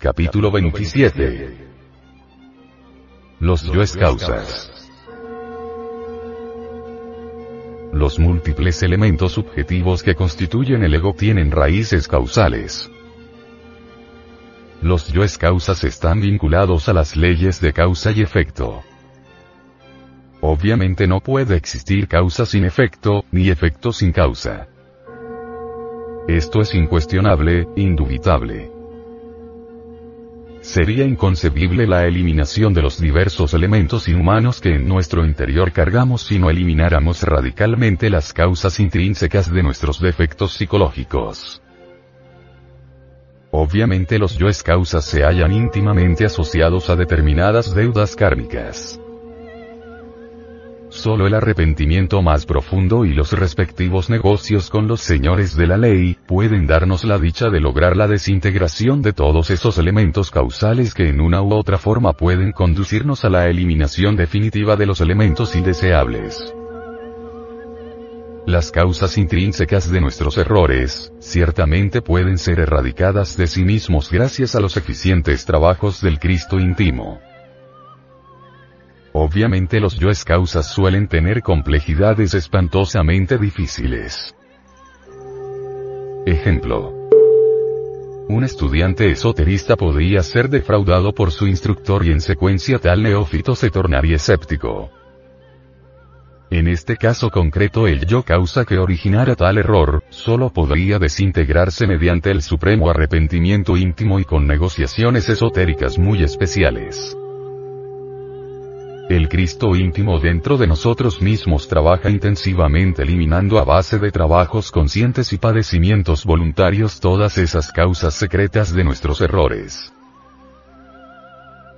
Capítulo 27 Los yoes causas Los múltiples elementos subjetivos que constituyen el ego tienen raíces causales. Los yoes causas están vinculados a las leyes de causa y efecto. Obviamente no puede existir causa sin efecto, ni efecto sin causa. Esto es incuestionable, indubitable. Sería inconcebible la eliminación de los diversos elementos inhumanos que en nuestro interior cargamos si no elimináramos radicalmente las causas intrínsecas de nuestros defectos psicológicos. Obviamente los yoes causas se hallan íntimamente asociados a determinadas deudas kármicas. Solo el arrepentimiento más profundo y los respectivos negocios con los señores de la ley, pueden darnos la dicha de lograr la desintegración de todos esos elementos causales que en una u otra forma pueden conducirnos a la eliminación definitiva de los elementos indeseables. Las causas intrínsecas de nuestros errores, ciertamente pueden ser erradicadas de sí mismos gracias a los eficientes trabajos del Cristo íntimo. Obviamente los yoes causas suelen tener complejidades espantosamente difíciles. Ejemplo. Un estudiante esoterista podría ser defraudado por su instructor y en secuencia tal neófito se tornaría escéptico. En este caso concreto el yo causa que originara tal error, solo podría desintegrarse mediante el supremo arrepentimiento íntimo y con negociaciones esotéricas muy especiales. El Cristo íntimo dentro de nosotros mismos trabaja intensivamente eliminando a base de trabajos conscientes y padecimientos voluntarios todas esas causas secretas de nuestros errores.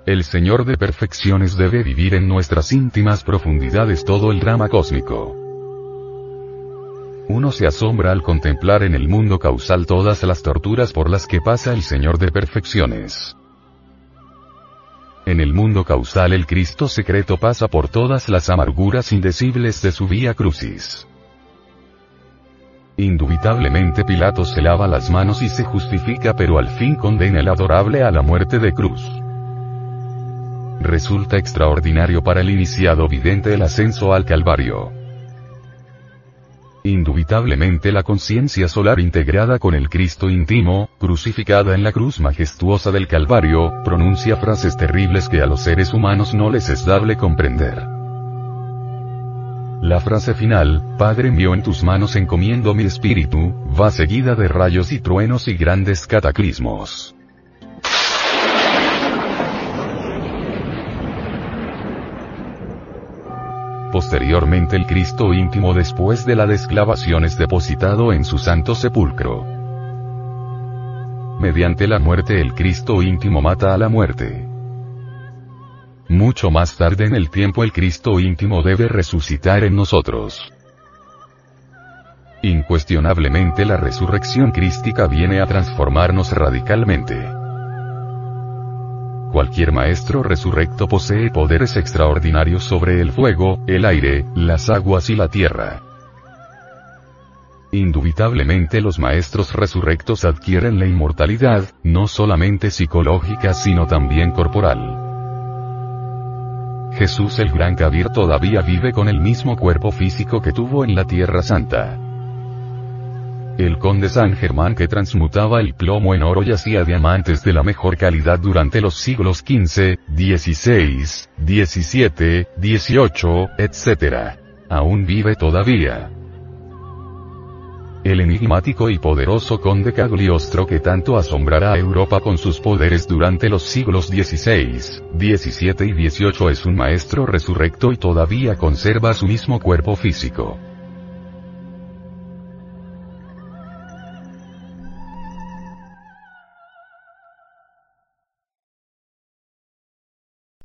El Señor de perfecciones debe vivir en nuestras íntimas profundidades todo el drama cósmico. Uno se asombra al contemplar en el mundo causal todas las torturas por las que pasa el Señor de perfecciones. En el mundo causal el Cristo secreto pasa por todas las amarguras indecibles de su vía crucis. Indubitablemente Pilato se lava las manos y se justifica pero al fin condena el adorable a la muerte de cruz. Resulta extraordinario para el iniciado vidente el ascenso al Calvario. Indubitablemente la conciencia solar integrada con el Cristo íntimo, crucificada en la cruz majestuosa del Calvario, pronuncia frases terribles que a los seres humanos no les es dable comprender. La frase final, Padre mío en tus manos encomiendo mi espíritu, va seguida de rayos y truenos y grandes cataclismos. Posteriormente el Cristo íntimo después de la desclavación es depositado en su santo sepulcro. Mediante la muerte el Cristo íntimo mata a la muerte. Mucho más tarde en el tiempo el Cristo íntimo debe resucitar en nosotros. Incuestionablemente la resurrección crística viene a transformarnos radicalmente. Cualquier maestro resurrecto posee poderes extraordinarios sobre el fuego, el aire, las aguas y la tierra. Indubitablemente los maestros resurrectos adquieren la inmortalidad, no solamente psicológica sino también corporal. Jesús el Gran Kabir todavía vive con el mismo cuerpo físico que tuvo en la Tierra Santa. El conde San Germán que transmutaba el plomo en oro y hacía diamantes de la mejor calidad durante los siglos XV, XVI, XVII, XVIII, etc. Aún vive todavía. El enigmático y poderoso conde Cagliostro que tanto asombrará a Europa con sus poderes durante los siglos XVI, XVII y XVIII es un maestro resurrecto y todavía conserva su mismo cuerpo físico.